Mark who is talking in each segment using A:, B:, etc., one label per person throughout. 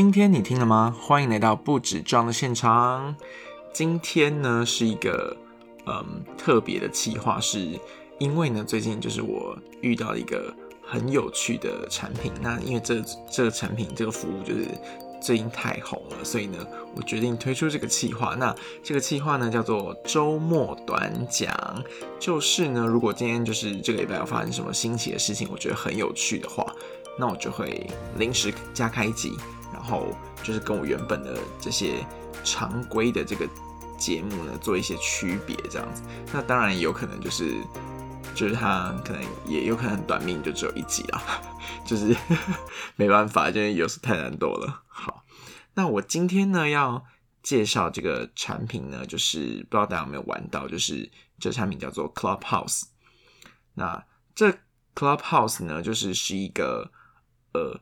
A: 今天你听了吗？欢迎来到不止装的现场。今天呢是一个嗯特别的企划，是因为呢最近就是我遇到一个很有趣的产品。那因为这这个产品这个服务就是最近太红了，所以呢我决定推出这个企划。那这个企划呢叫做周末短讲，就是呢如果今天就是这个礼拜要发生什么新奇的事情，我觉得很有趣的话。那我就会临时加开一集，然后就是跟我原本的这些常规的这个节目呢做一些区别，这样子。那当然也有可能就是，就是它可能也有可能短命，就只有一集啊，就是没办法，因为有时太难多了。好，那我今天呢要介绍这个产品呢，就是不知道大家有没有玩到，就是这产品叫做 Clubhouse。那这 Clubhouse 呢，就是是一个。呃，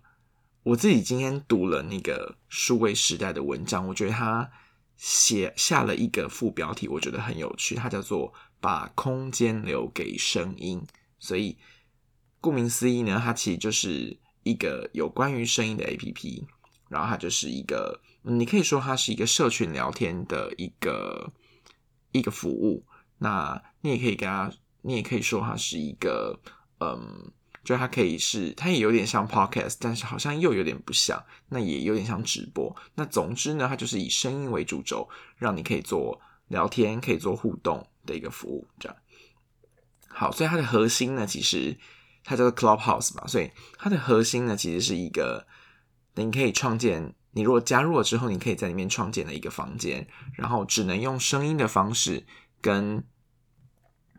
A: 我自己今天读了那个数位时代的文章，我觉得他写下了一个副标题，我觉得很有趣，它叫做“把空间留给声音”。所以，顾名思义呢，它其实就是一个有关于声音的 A P P，然后它就是一个，你可以说它是一个社群聊天的一个一个服务。那你也可以跟他，你也可以说它是一个，嗯。就它可以是，它也有点像 podcast，但是好像又有点不像，那也有点像直播。那总之呢，它就是以声音为主轴，让你可以做聊天，可以做互动的一个服务。这样好，所以它的核心呢，其实它叫做 Clubhouse 嘛，所以它的核心呢，其实是一个你可以创建，你如果加入了之后，你可以在里面创建的一个房间，然后只能用声音的方式跟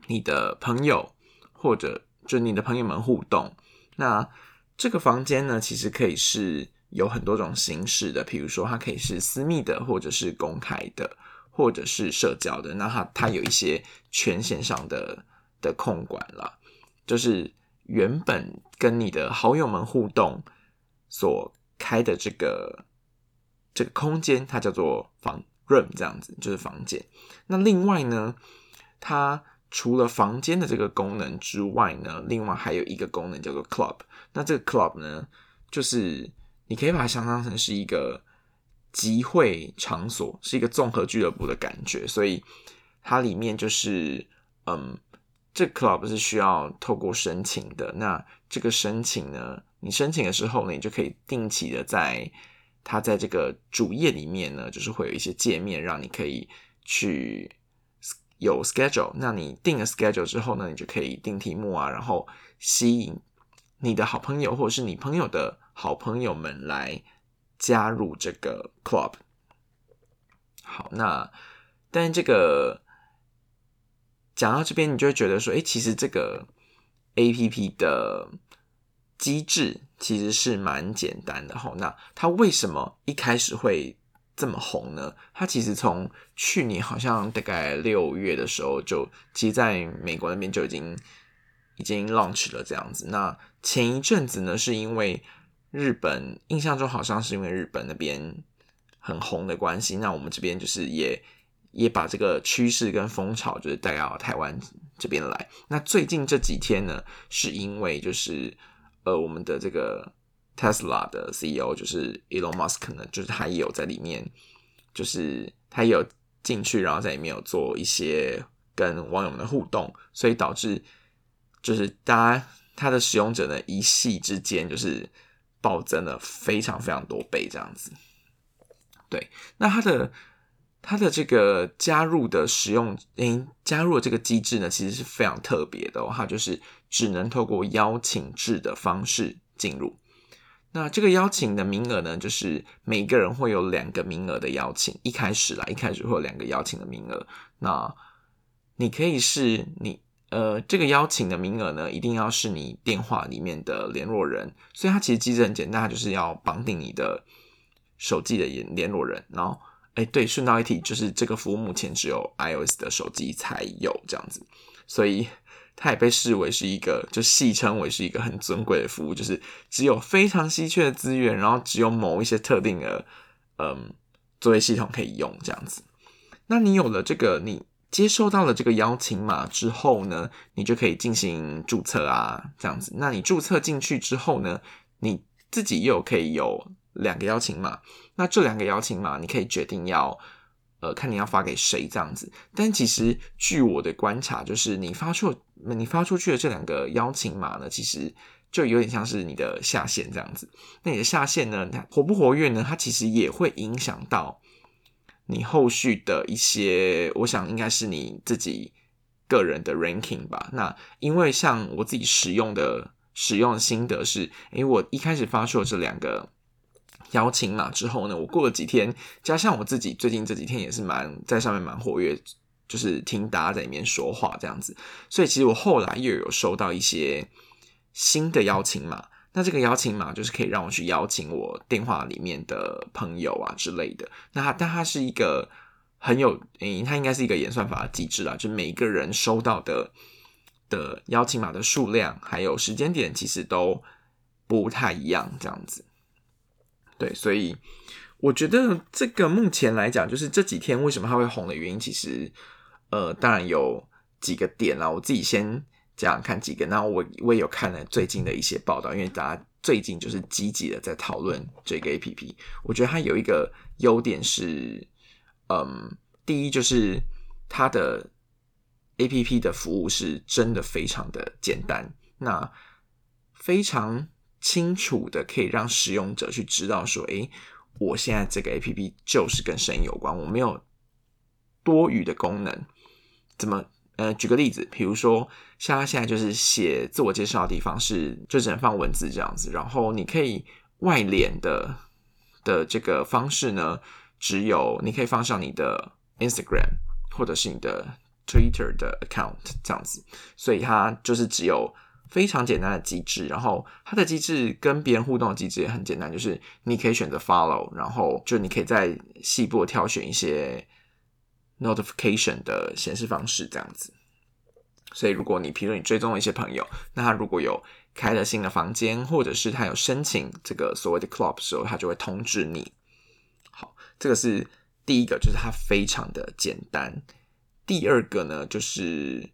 A: 你的朋友或者。就你的朋友们互动，那这个房间呢，其实可以是有很多种形式的，比如说它可以是私密的，或者是公开的，或者是社交的。那它它有一些权限上的的控管了，就是原本跟你的好友们互动所开的这个这个空间，它叫做房 room 这样子，就是房间。那另外呢，它除了房间的这个功能之外呢，另外还有一个功能叫做 club。那这个 club 呢，就是你可以把它想象成是一个集会场所，是一个综合俱乐部的感觉。所以它里面就是，嗯，这 club 是需要透过申请的。那这个申请呢，你申请的时候呢，你就可以定期的在它在这个主页里面呢，就是会有一些界面，让你可以去。有 schedule，那你定了 schedule 之后呢，你就可以定题目啊，然后吸引你的好朋友或者是你朋友的好朋友们来加入这个 club。好，那但这个讲到这边，你就会觉得说，哎，其实这个 A P P 的机制其实是蛮简单的哈。那它为什么一开始会？这么红呢？它其实从去年好像大概六月的时候，就其实在美国那边就已经已经 launch 了这样子。那前一阵子呢，是因为日本印象中好像是因为日本那边很红的关系，那我们这边就是也也把这个趋势跟风潮就是带到台湾这边来。那最近这几天呢，是因为就是呃我们的这个。Tesla 的 CEO 就是 Elon Musk 呢，就是他也有在里面，就是他也有进去，然后在里面有做一些跟网友们的互动，所以导致就是大家他的使用者呢一夕之间就是暴增了非常非常多倍这样子。对，那他的他的这个加入的使用，诶，加入的这个机制呢，其实是非常特别的，它就是只能透过邀请制的方式进入。那这个邀请的名额呢，就是每个人会有两个名额的邀请。一开始啦，一开始会有两个邀请的名额。那你可以是你呃，这个邀请的名额呢，一定要是你电话里面的联络人。所以它其实机制很简单，它就是要绑定你的手机的联联络人。然后，哎，对，顺道一提，就是这个服务目前只有 iOS 的手机才有这样子，所以。它也被视为是一个，就戏称为是一个很尊贵的服务，就是只有非常稀缺的资源，然后只有某一些特定的，嗯，作业系统可以用这样子。那你有了这个，你接收到了这个邀请码之后呢，你就可以进行注册啊，这样子。那你注册进去之后呢，你自己又可以有两个邀请码。那这两个邀请码，你可以决定要呃看你要发给谁这样子。但其实据我的观察，就是你发出那你发出去的这两个邀请码呢，其实就有点像是你的下线这样子。那你的下线呢，它活不活跃呢？它其实也会影响到你后续的一些，我想应该是你自己。个人的 ranking 吧，那因为像我自己使用的使用心得是，因为我一开始发出了这两个邀请码之后呢，我过了几天，加上我自己最近这几天也是蛮在上面蛮活跃，就是听大家在里面说话这样子，所以其实我后来又有收到一些新的邀请码，那这个邀请码就是可以让我去邀请我电话里面的朋友啊之类的，那它但它是一个。很有，诶，它应该是一个演算法的机制啦，就每一个人收到的的邀请码的数量，还有时间点，其实都不太一样，这样子。对，所以我觉得这个目前来讲，就是这几天为什么它会红的原因，其实，呃，当然有几个点啦。我自己先讲看几个，然后我我也有看了最近的一些报道，因为大家最近就是积极的在讨论这个 A P P，我觉得它有一个优点是。嗯，第一就是它的 A P P 的服务是真的非常的简单，那非常清楚的可以让使用者去知道说，诶，我现在这个 A P P 就是跟声音有关，我没有多余的功能。怎么？呃，举个例子，比如说像他现在就是写自我介绍的地方是就只能放文字这样子，然后你可以外联的的这个方式呢？只有你可以放上你的 Instagram 或者是你的 Twitter 的 account 这样子，所以它就是只有非常简单的机制。然后它的机制跟别人互动的机制也很简单，就是你可以选择 follow，然后就你可以在细部挑选一些 notification 的显示方式这样子。所以如果你，比如你追踪一些朋友，那他如果有开了新的房间，或者是他有申请这个所谓的 club 的时候，他就会通知你。好这个是第一个，就是它非常的简单。第二个呢，就是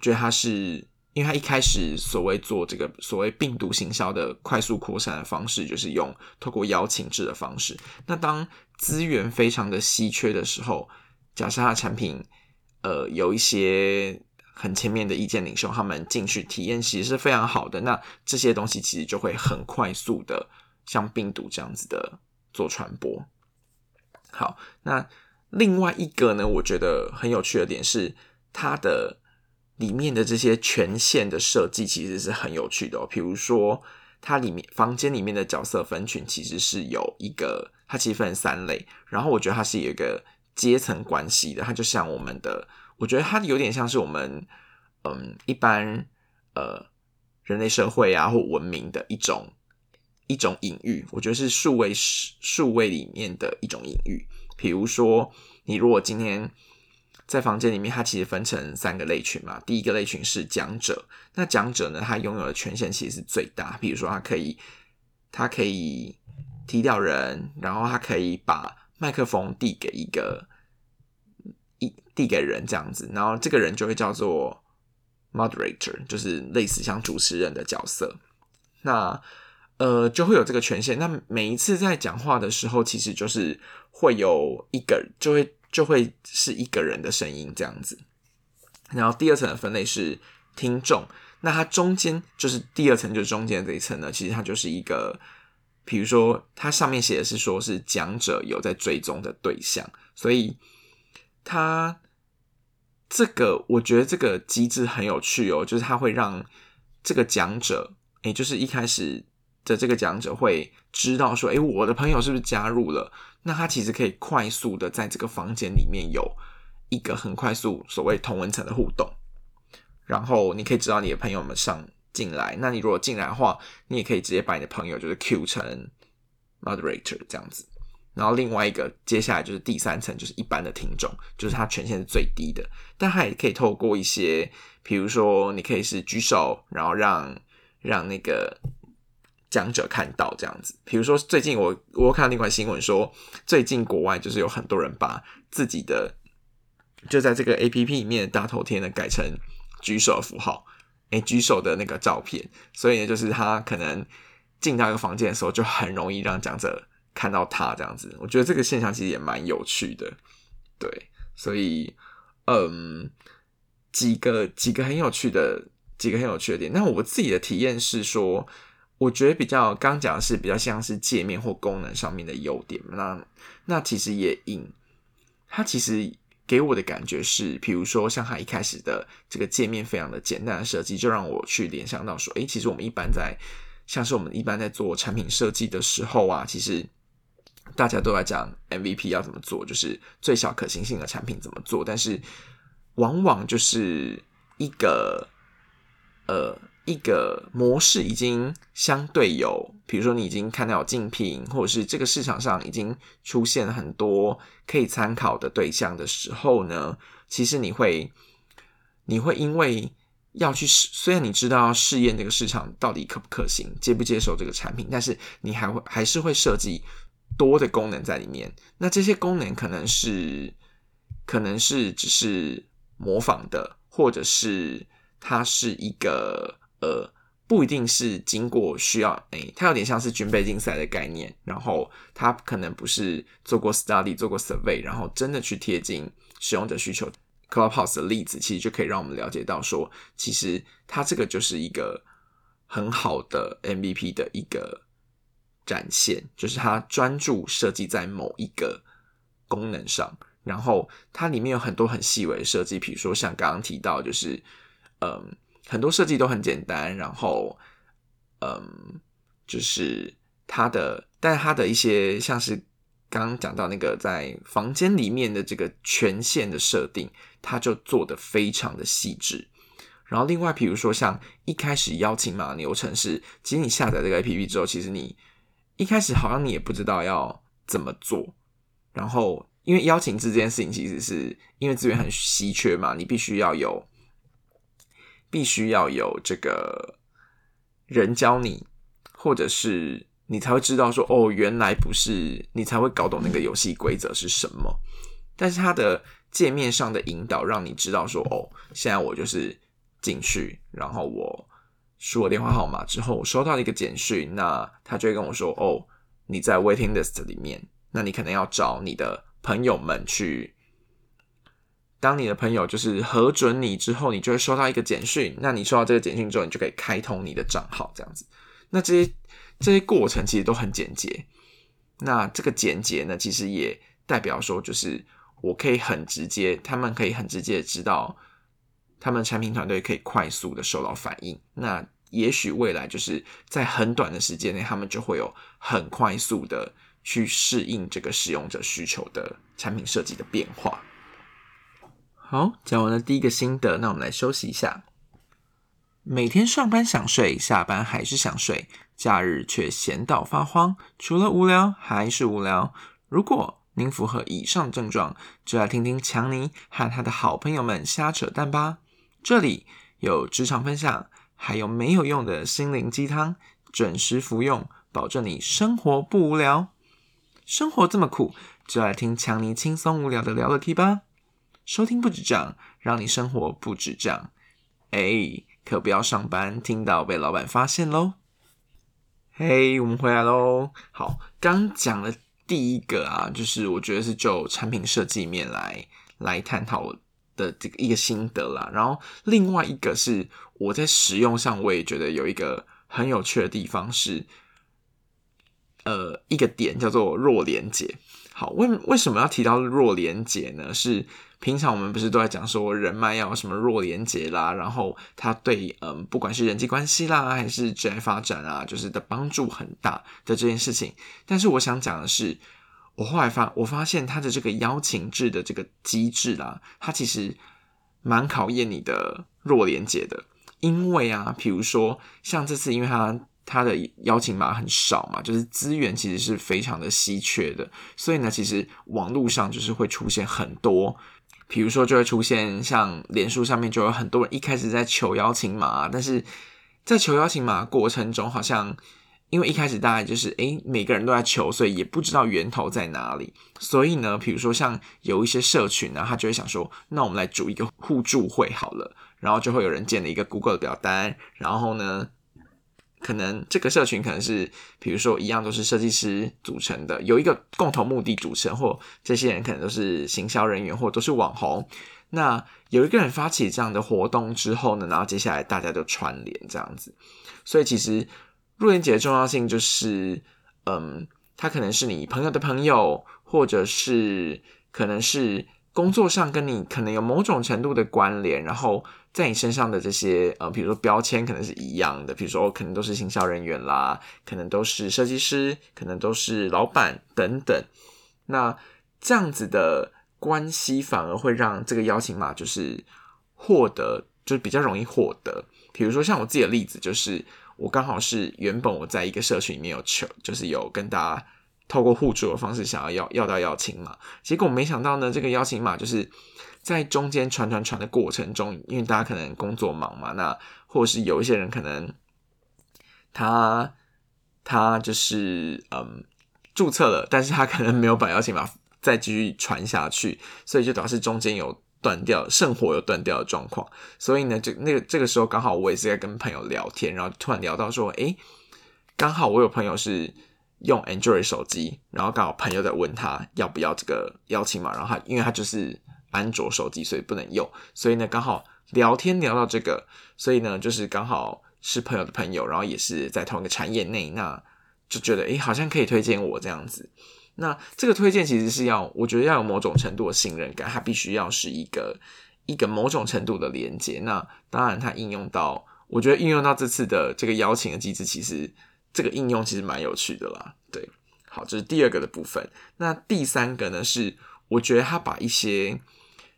A: 觉得它是，因为它一开始所谓做这个所谓病毒行销的快速扩散的方式，就是用透过邀请制的方式。那当资源非常的稀缺的时候，假设它产品呃有一些很前面的意见领袖，他们进去体验其实是非常好的，那这些东西其实就会很快速的像病毒这样子的做传播。好，那另外一个呢？我觉得很有趣的点是，它的里面的这些权限的设计其实是很有趣的哦。比如说，它里面房间里面的角色分群其实是有一个，它其实分三类。然后我觉得它是有一个阶层关系的，它就像我们的，我觉得它有点像是我们嗯一般呃人类社会啊或文明的一种。一种隐喻，我觉得是数位数位里面的一种隐喻。比如说，你如果今天在房间里面，它其实分成三个类群嘛。第一个类群是讲者，那讲者呢，他拥有的权限其实是最大。比如说，他可以，他可以踢掉人，然后他可以把麦克风递给一个一递给人这样子，然后这个人就会叫做 moderator，就是类似像主持人的角色。那呃，就会有这个权限。那每一次在讲话的时候，其实就是会有一个，就会就会是一个人的声音这样子。然后第二层的分类是听众，那它中间就是第二层，就是中间这一层呢，其实它就是一个，比如说它上面写的是说是讲者有在追踪的对象，所以它这个我觉得这个机制很有趣哦，就是它会让这个讲者，也就是一开始。的这个讲者会知道说，诶，我的朋友是不是加入了？那他其实可以快速的在这个房间里面有一个很快速所谓同文层的互动，然后你可以知道你的朋友们上进来。那你如果进来的话，你也可以直接把你的朋友就是 Q 成 moderator 这样子。然后另外一个接下来就是第三层，就是一般的听众，就是他权限是最低的，但他也可以透过一些，比如说你可以是举手，然后让让那个。讲者看到这样子，比如说最近我我看到那款新闻说，最近国外就是有很多人把自己的就在这个 A P P 里面的大头贴呢改成举手符号，诶，举手的那个照片，所以呢，就是他可能进到一个房间的时候，就很容易让讲者看到它这样子。我觉得这个现象其实也蛮有趣的，对，所以嗯，几个几个很有趣的几个很有趣的点。那我自己的体验是说，我觉得比较刚讲的是比较像是界面或功能上面的优点。那那其实也引它其实。给我的感觉是，比如说像它一开始的这个界面非常的简单的设计，就让我去联想到说，诶，其实我们一般在像是我们一般在做产品设计的时候啊，其实大家都在讲 MVP 要怎么做，就是最小可行性的产品怎么做，但是往往就是一个呃。一个模式已经相对有，比如说你已经看到有竞品，或者是这个市场上已经出现很多可以参考的对象的时候呢，其实你会，你会因为要去试，虽然你知道试验这个市场到底可不可行，接不接受这个产品，但是你还会还是会设计多的功能在里面。那这些功能可能是，可能是只是模仿的，或者是它是一个。呃，不一定是经过需要，诶，它有点像是军备竞赛的概念，然后它可能不是做过 study 做过 survey，然后真的去贴近使用者需求。Clubhouse 的例子其实就可以让我们了解到，说其实它这个就是一个很好的 MVP 的一个展现，就是它专注设计在某一个功能上，然后它里面有很多很细微的设计，比如说像刚刚提到，就是嗯。很多设计都很简单，然后，嗯，就是它的，但它的一些像是刚刚讲到那个在房间里面的这个权限的设定，它就做的非常的细致。然后另外，比如说像一开始邀请码流程是，其实你下载这个 APP 之后，其实你一开始好像你也不知道要怎么做。然后因为邀请制这件事情，其实是因为资源很稀缺嘛，你必须要有。必须要有这个人教你，或者是你才会知道说哦，原来不是你才会搞懂那个游戏规则是什么。但是它的界面上的引导，让你知道说哦，现在我就是进去，然后我输我电话号码之后，我收到一个简讯，那他就会跟我说哦，你在 waiting list 里面，那你可能要找你的朋友们去。当你的朋友就是核准你之后，你就会收到一个简讯。那你收到这个简讯之后，你就可以开通你的账号，这样子。那这些这些过程其实都很简洁。那这个简洁呢，其实也代表说，就是我可以很直接，他们可以很直接知道，他们产品团队可以快速的收到反应。那也许未来就是在很短的时间内，他们就会有很快速的去适应这个使用者需求的产品设计的变化。好，讲完了第一个心得，那我们来休息一下。每天上班想睡，下班还是想睡，假日却闲到发慌，除了无聊还是无聊。如果您符合以上症状，就来听听强尼和他的好朋友们瞎扯淡吧。这里有职场分享，还有没有用的心灵鸡汤，准时服用，保证你生活不无聊。生活这么苦，就来听强尼轻松无聊的聊了题吧。收听不止这样，让你生活不止这样。哎，可不要上班听到被老板发现喽！嘿，我们回来喽。好，刚讲了第一个啊，就是我觉得是就产品设计面来来探讨的这个一个心得啦。然后另外一个是我在使用上，我也觉得有一个很有趣的地方是，呃，一个点叫做弱连接。好，为为什么要提到弱连接呢？是平常我们不是都在讲说人脉要有什么弱连接啦，然后它对嗯不管是人际关系啦，还是职业发展啊，就是的帮助很大的这件事情。但是我想讲的是，我后来发我发现它的这个邀请制的这个机制啦，它其实蛮考验你的弱连接的，因为啊，比如说像这次，因为它。它的邀请码很少嘛，就是资源其实是非常的稀缺的，所以呢，其实网络上就是会出现很多，比如说就会出现像脸书上面就有很多人一开始在求邀请码，但是在求邀请码过程中，好像因为一开始大概就是诶每个人都在求，所以也不知道源头在哪里，所以呢，比如说像有一些社群呢，他就会想说，那我们来组一个互助会好了，然后就会有人建了一个 Google 的表单，然后呢。可能这个社群可能是，比如说一样都是设计师组成的，有一个共同目的组成，或这些人可能都是行销人员，或都是网红。那有一个人发起这样的活动之后呢，然后接下来大家就串联这样子。所以其实路人节的重要性就是，嗯，他可能是你朋友的朋友，或者是可能是工作上跟你可能有某种程度的关联，然后。在你身上的这些呃，比如说标签可能是一样的，比如说可能都是行销人员啦，可能都是设计师，可能都是老板等等。那这样子的关系反而会让这个邀请码就是获得，就是比较容易获得。比如说像我自己的例子，就是我刚好是原本我在一个社群里面有求，就是有跟大家透过互助的方式想要要要到邀请码，结果没想到呢，这个邀请码就是。在中间传传传的过程中，因为大家可能工作忙嘛，那或者是有一些人可能他他就是嗯注册了，但是他可能没有把邀请码再继续传下去，所以就导致中间有断掉，圣火有断掉的状况。所以呢，就那个这个时候刚好我也是在跟朋友聊天，然后突然聊到说，诶，刚好我有朋友是用 Android 手机，然后刚好朋友在问他要不要这个邀请码，然后他因为他就是。安卓手机，所以不能用。所以呢，刚好聊天聊到这个，所以呢，就是刚好是朋友的朋友，然后也是在同一个产业内，那就觉得诶，好像可以推荐我这样子。那这个推荐其实是要，我觉得要有某种程度的信任感，它必须要是一个一个某种程度的连接。那当然，它应用到，我觉得应用到这次的这个邀请的机制，其实这个应用其实蛮有趣的啦。对，好，这是第二个的部分。那第三个呢，是我觉得他把一些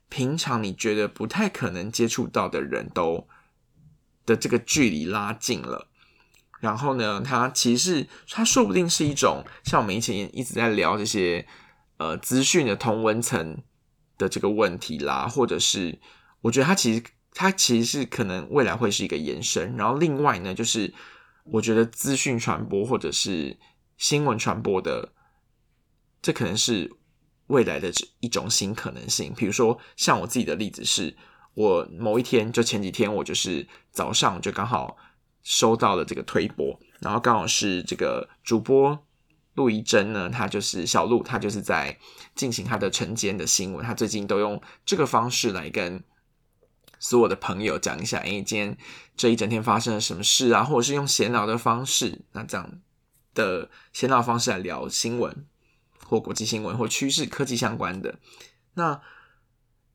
A: 平常你觉得不太可能接触到的人都的这个距离拉近了，然后呢，它其实它说不定是一种像我们以前一直在聊这些呃资讯的同文层的这个问题啦，或者是我觉得它其实它其实是可能未来会是一个延伸。然后另外呢，就是我觉得资讯传播或者是新闻传播的，这可能是。未来的一种新可能性，比如说像我自己的例子是，我某一天就前几天，我就是早上就刚好收到了这个推播，然后刚好是这个主播陆怡珍呢，他就是小陆，他就是在进行他的晨间的新闻，他最近都用这个方式来跟所有的朋友讲一下，哎，今天这一整天发生了什么事啊，或者是用闲聊的方式，那这样的闲聊方式来聊新闻。或国际新闻或趋势、科技相关的，那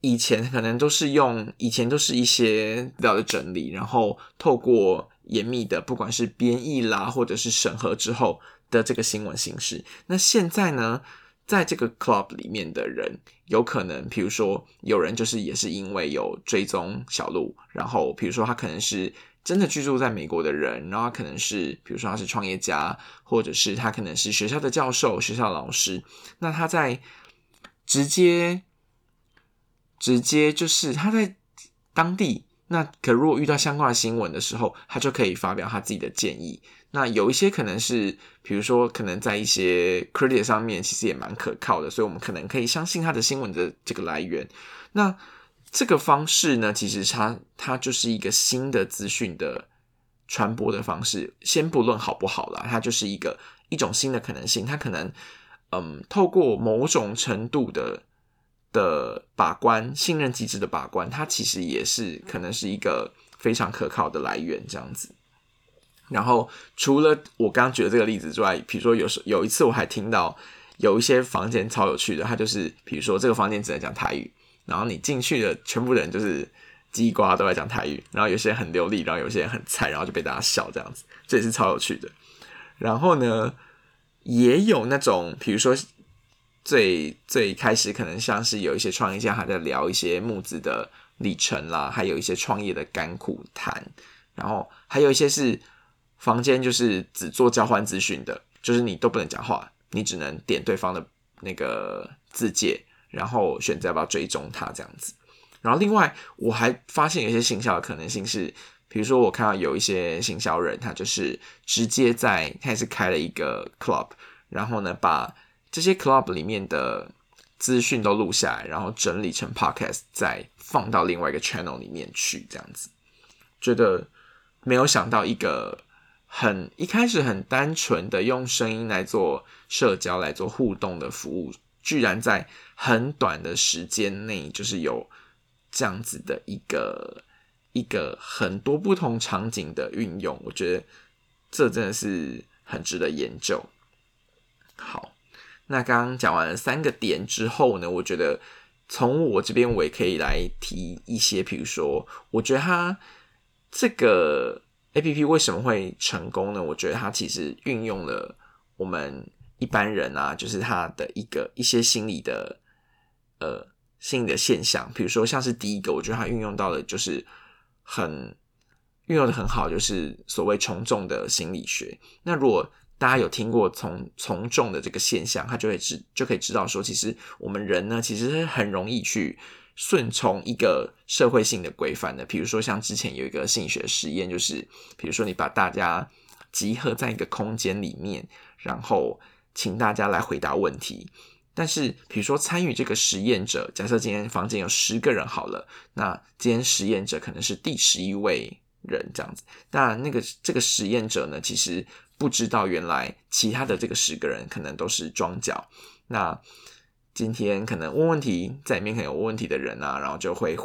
A: 以前可能都是用以前都是一些资料的整理，然后透过严密的不管是编译啦，或者是审核之后的这个新闻形式。那现在呢，在这个 club 里面的人，有可能，比如说有人就是也是因为有追踪小鹿，然后比如说他可能是。真的居住在美国的人，然后可能是，比如说他是创业家，或者是他可能是学校的教授、学校老师。那他在直接、直接就是他在当地，那可如果遇到相关的新闻的时候，他就可以发表他自己的建议。那有一些可能是，比如说可能在一些 credit 上面，其实也蛮可靠的，所以我们可能可以相信他的新闻的这个来源。那这个方式呢，其实它它就是一个新的资讯的传播的方式。先不论好不好啦，它就是一个一种新的可能性。它可能嗯，透过某种程度的的把关、信任机制的把关，它其实也是可能是一个非常可靠的来源。这样子。然后除了我刚刚举的这个例子之外，比如说有时有一次我还听到有一些房间超有趣的，它就是比如说这个房间只能讲台语。然后你进去的全部人就是叽呱都在讲台语，然后有些人很流利，然后有些人很菜，然后就被大家笑这样子，这也是超有趣的。然后呢，也有那种，比如说最最开始可能像是有一些创业家还在聊一些募资的历程啦，还有一些创业的甘苦谈，然后还有一些是房间就是只做交换资讯的，就是你都不能讲话，你只能点对方的那个字界。然后选择要不要追踪他这样子，然后另外我还发现有一些行销的可能性是，比如说我看到有一些行销人，他就是直接在他也是开了一个 club，然后呢把这些 club 里面的资讯都录下来，然后整理成 podcast，再放到另外一个 channel 里面去这样子，觉得没有想到一个很一开始很单纯的用声音来做社交、来做互动的服务，居然在很短的时间内，就是有这样子的一个一个很多不同场景的运用，我觉得这真的是很值得研究。好，那刚刚讲完了三个点之后呢，我觉得从我这边我也可以来提一些，比如说，我觉得它这个 A P P 为什么会成功呢？我觉得它其实运用了我们一般人啊，就是他的一个一些心理的呃心理的现象，比如说像是第一个，我觉得它运用到的就是很运用的很好，就是所谓从众的心理学。那如果大家有听过从从众的这个现象，他就会知就可以知道说，其实我们人呢，其实是很容易去顺从一个社会性的规范的。比如说，像之前有一个心理学实验，就是比如说你把大家集合在一个空间里面，然后请大家来回答问题。但是，比如说参与这个实验者，假设今天房间有十个人好了，那今天实验者可能是第十一位人这样子。那那个这个实验者呢，其实。不知道原来其他的这个十个人可能都是装脚。那今天可能问问题，在里面可能有问问题的人啊，然后就会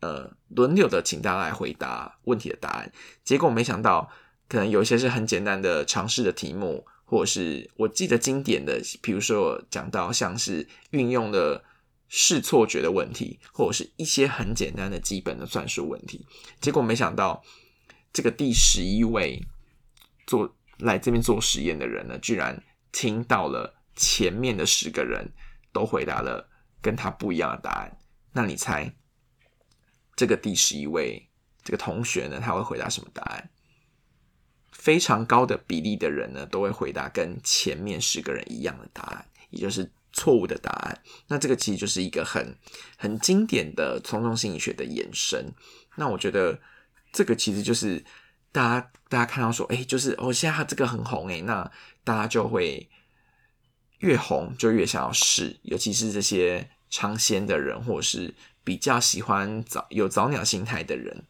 A: 呃轮流的请大家来回答问题的答案。结果没想到，可能有一些是很简单的尝试的题目，或者是我记得经典的，比如说讲到像是运用的视错觉的问题，或者是一些很简单的基本的算术问题。结果没想到，这个第十一位做。来这边做实验的人呢，居然听到了前面的十个人都回答了跟他不一样的答案。那你猜，这个第十一位这个同学呢，他会回答什么答案？非常高的比例的人呢，都会回答跟前面十个人一样的答案，也就是错误的答案。那这个其实就是一个很很经典的从众心理学的延伸。那我觉得这个其实就是。大家，大家看到说，哎，就是哦，现在他这个很红，哎，那大家就会越红就越想要试，尤其是这些尝鲜的人，或者是比较喜欢早有早鸟心态的人，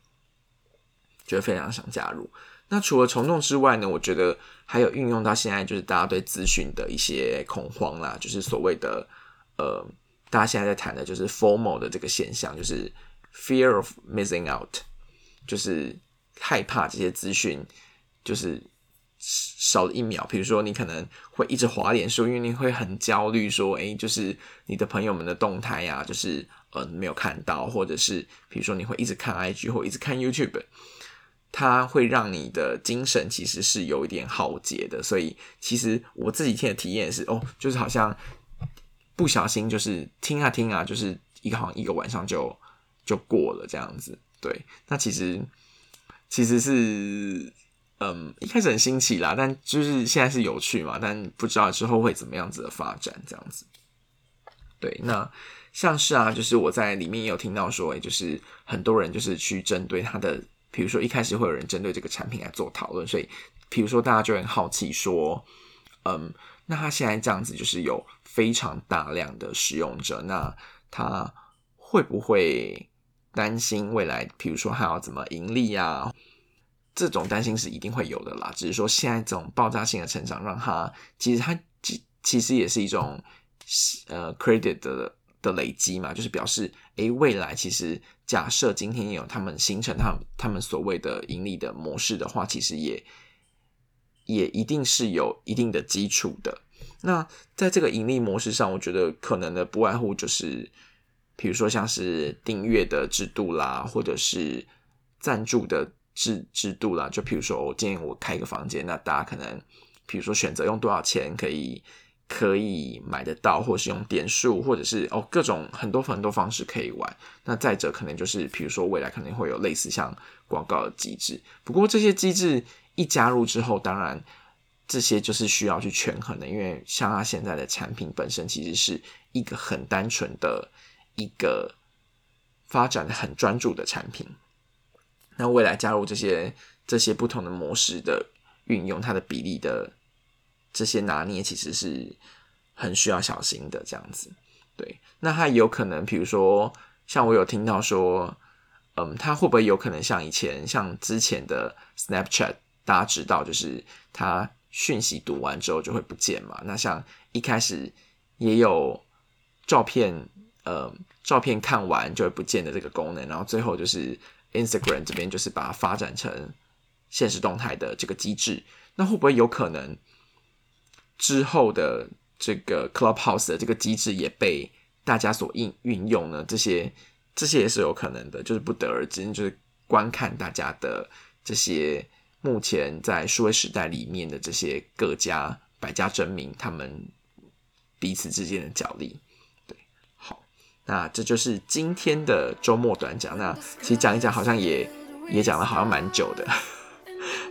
A: 就会非常想加入。那除了从众之外呢，我觉得还有运用到现在，就是大家对资讯的一些恐慌啦，就是所谓的呃，大家现在在谈的就是 formal 的这个现象，就是 fear of missing out，就是。害怕这些资讯就是少了一秒，比如说你可能会一直滑脸书，因为你会很焦虑，说哎，就是你的朋友们的动态呀，就是呃没有看到，或者是比如说你会一直看 IG 或一直看 YouTube，它会让你的精神其实是有一点耗竭的。所以其实我自己听的体验是，哦，就是好像不小心就是听啊听啊，就是一个好像一个晚上就就过了这样子。对，那其实。其实是，嗯，一开始很新奇啦，但就是现在是有趣嘛，但不知道之后会怎么样子的发展，这样子。对，那像是啊，就是我在里面也有听到说，哎，就是很多人就是去针对他的，比如说一开始会有人针对这个产品来做讨论，所以，比如说大家就很好奇说，嗯，那他现在这样子就是有非常大量的使用者，那他会不会？担心未来，比如说还要怎么盈利啊？这种担心是一定会有的啦。只是说现在这种爆炸性的成长，让他其实他其其实也是一种呃 credit 的的累积嘛，就是表示诶，未来其实假设今天有他们形成他们他们所谓的盈利的模式的话，其实也也一定是有一定的基础的。那在这个盈利模式上，我觉得可能的不外乎就是。比如说像是订阅的制度啦，或者是赞助的制制度啦，就比如说我建议我开一个房间，那大家可能比如说选择用多少钱可以可以买得到，或是用点数，或者是哦各种很多很多方式可以玩。那再者可能就是比如说未来可能会有类似像广告的机制。不过这些机制一加入之后，当然这些就是需要去权衡的，因为像它现在的产品本身其实是一个很单纯的。一个发展的很专注的产品，那未来加入这些这些不同的模式的运用，它的比例的这些拿捏，其实是很需要小心的。这样子，对，那它有可能，比如说，像我有听到说，嗯，它会不会有可能像以前，像之前的 Snapchat 大家知道，就是它讯息读完之后就会不见嘛。那像一开始也有照片，呃，照片看完就会不见的这个功能，然后最后就是 Instagram 这边就是把它发展成现实动态的这个机制。那会不会有可能之后的这个 Clubhouse 的这个机制也被大家所应运用呢？这些这些也是有可能的，就是不得而知，就是观看大家的这些目前在数位时代里面的这些各家百家争鸣，他们彼此之间的角力。对，好，那这就是今天的周末短讲。那其实讲一讲，好像也也讲了好像蛮久的。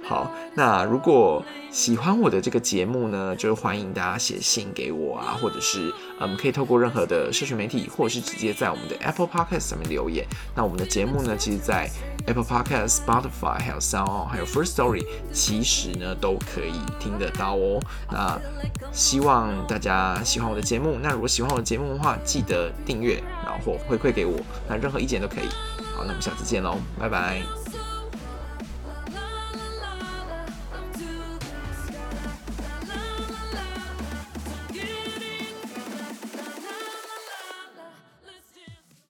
A: 好，那如果喜欢我的这个节目呢，就欢迎大家写信给我啊，或者是嗯，可以透过任何的社群媒体，或者是直接在我们的 Apple Podcast 上面留言。那我们的节目呢，其实，在 Apple Podcast、Spotify、还有 Sound、还有 First Story，其实呢都可以听得到哦。那希望大家喜欢我的节目。那如果喜欢我的节目的话，记得订阅，然后回馈给我。那任何意见都可以。好，那我们下次见喽，拜拜。